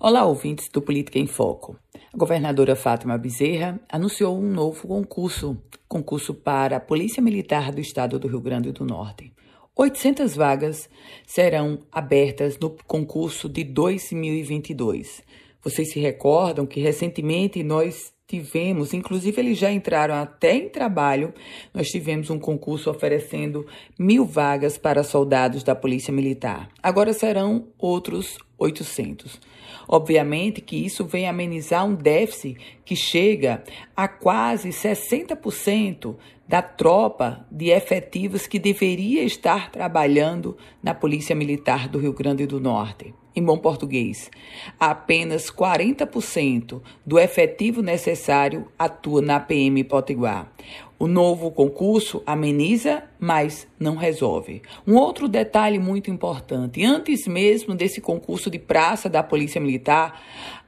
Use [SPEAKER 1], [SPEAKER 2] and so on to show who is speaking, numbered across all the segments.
[SPEAKER 1] Olá, ouvintes do Política em Foco. A governadora Fátima Bezerra anunciou um novo concurso, concurso para a Polícia Militar do Estado do Rio Grande do Norte. 800 vagas serão abertas no concurso de 2022. Vocês se recordam que recentemente nós tivemos, inclusive eles já entraram até em trabalho, nós tivemos um concurso oferecendo mil vagas para soldados da Polícia Militar. Agora serão outros 800. Obviamente que isso vem amenizar um déficit que chega a quase 60% da tropa de efetivos que deveria estar trabalhando na Polícia Militar do Rio Grande do Norte. Em bom português, apenas 40% do efetivo necessário atua na PM Potiguar. O novo concurso ameniza, mas não resolve. Um outro detalhe muito importante: antes mesmo desse concurso de praça da Polícia Militar,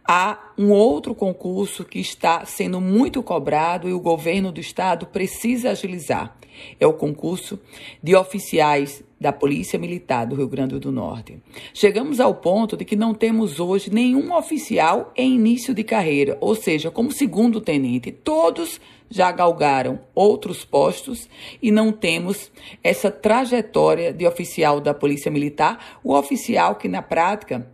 [SPEAKER 1] há um outro concurso que está sendo muito cobrado e o governo do estado precisa agilizar. É o concurso de oficiais da Polícia Militar do Rio Grande do Norte. Chegamos ao ponto de que não temos hoje nenhum oficial em início de carreira, ou seja, como segundo tenente. Todos já galgaram outros postos e não temos essa trajetória de oficial da Polícia Militar, o oficial que na prática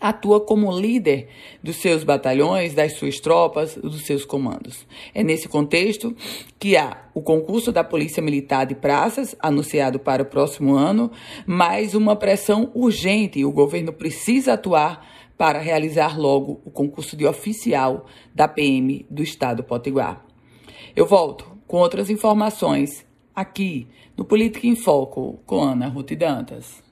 [SPEAKER 1] atua como líder dos seus batalhões, das suas tropas, dos seus comandos. É nesse contexto que há o concurso da Polícia Militar de Praças, anunciado para o próximo ano, mais uma pressão urgente. O governo precisa atuar para realizar logo o concurso de oficial da PM do Estado Potiguar. Eu volto com outras informações aqui no Política em Foco com Ana Ruth Dantas.